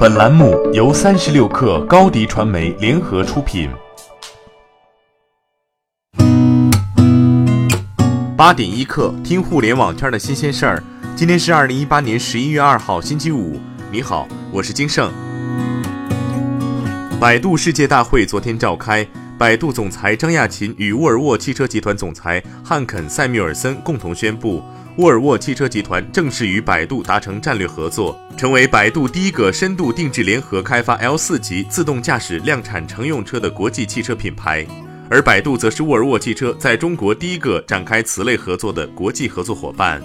本栏目由三十六氪高低传媒联合出品。八点一刻，听互联网圈的新鲜事儿。今天是二零一八年十一月二号，星期五。你好，我是金盛。百度世界大会昨天召开，百度总裁张亚勤与沃尔沃汽车集团总裁汉肯·塞缪尔森共同宣布。沃尔沃汽车集团正式与百度达成战略合作，成为百度第一个深度定制联合开发 L 四级自动驾驶量产乘用车的国际汽车品牌。而百度则是沃尔沃汽车在中国第一个展开此类合作的国际合作伙伴。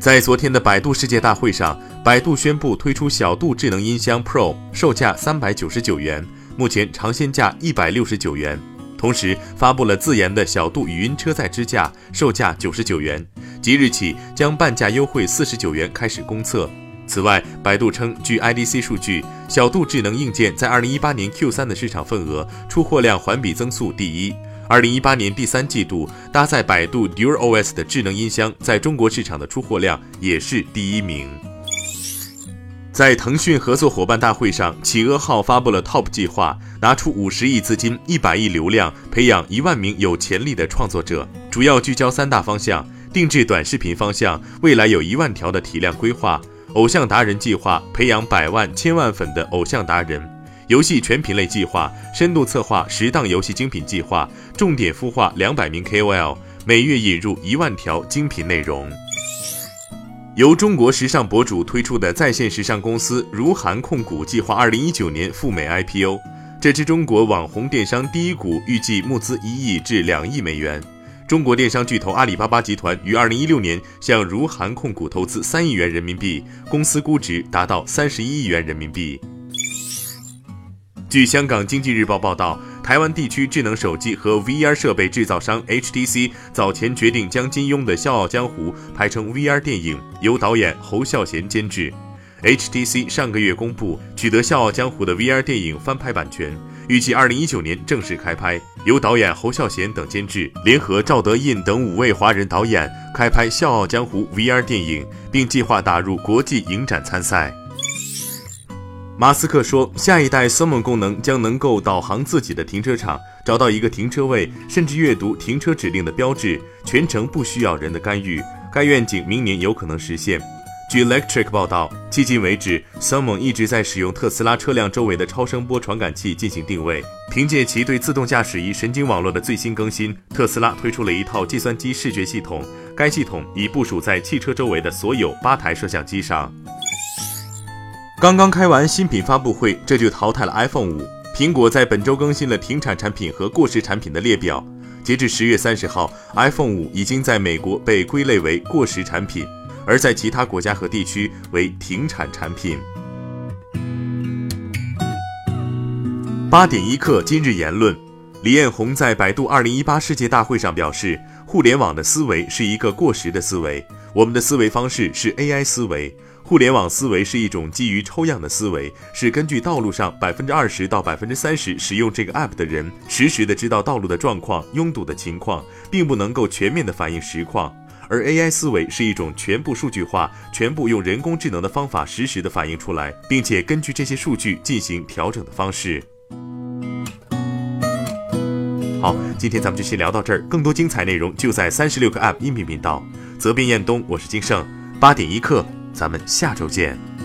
在昨天的百度世界大会上，百度宣布推出小度智能音箱 Pro，售价三百九十九元，目前尝鲜价一百六十九元。同时发布了自研的小度语音车载支架，售价九十九元，即日起将半价优惠四十九元开始公测。此外，百度称，据 IDC 数据，小度智能硬件在二零一八年 Q 三的市场份额、出货量环比增速第一。二零一八年第三季度，搭载百度 DuerOS 的智能音箱在中国市场的出货量也是第一名。在腾讯合作伙伴大会上，企鹅号发布了 TOP 计划，拿出五十亿资金、一百亿流量，培养一万名有潜力的创作者，主要聚焦三大方向：定制短视频方向，未来有一万条的体量规划；偶像达人计划，培养百万、千万粉的偶像达人；游戏全品类计划，深度策划十档游戏精品计划，重点孵化两百名 KOL，每月引入一万条精品内容。由中国时尚博主推出的在线时尚公司如涵控股计划，二零一九年赴美 IPO。这支中国网红电商第一股预计募资一亿至两亿美元。中国电商巨头阿里巴巴集团于二零一六年向如涵控股投资三亿元人民币，公司估值达到三十一亿元人民币。据香港经济日报报道。台湾地区智能手机和 VR 设备制造商 HTC 早前决定将金庸的《笑傲江湖》拍成 VR 电影，由导演侯孝贤监制。HTC 上个月公布取得《笑傲江湖》的 VR 电影翻拍版权，预计二零一九年正式开拍，由导演侯孝贤等监制，联合赵德胤等五位华人导演开拍《笑傲江湖》VR 电影，并计划打入国际影展参赛。马斯克说，下一代 Summon 功能将能够导航自己的停车场，找到一个停车位，甚至阅读停车指令的标志，全程不需要人的干预。该愿景明年有可能实现。据 Electric 报道，迄今为止，Summon 一直在使用特斯拉车辆周围的超声波传感器进行定位。凭借其对自动驾驶仪神经网络的最新更新，特斯拉推出了一套计算机视觉系统，该系统已部署在汽车周围的所有八台摄像机上。刚刚开完新品发布会，这就淘汰了 iPhone 五。苹果在本周更新了停产产品和过时产品的列表。截至十月三十号，iPhone 五已经在美国被归类为过时产品，而在其他国家和地区为停产产品。八点一刻，今日言论：李彦宏在百度二零一八世界大会上表示，互联网的思维是一个过时的思维，我们的思维方式是 AI 思维。互联网思维是一种基于抽样的思维，是根据道路上百分之二十到百分之三十使用这个 app 的人，实时的知道道路的状况、拥堵的情况，并不能够全面的反映实况。而 AI 思维是一种全部数据化、全部用人工智能的方法实时的反映出来，并且根据这些数据进行调整的方式。好，今天咱们就先聊到这儿，更多精彩内容就在三十六个 app 音频频道。责编：彦东，我是金盛，八点一刻。咱们下周见。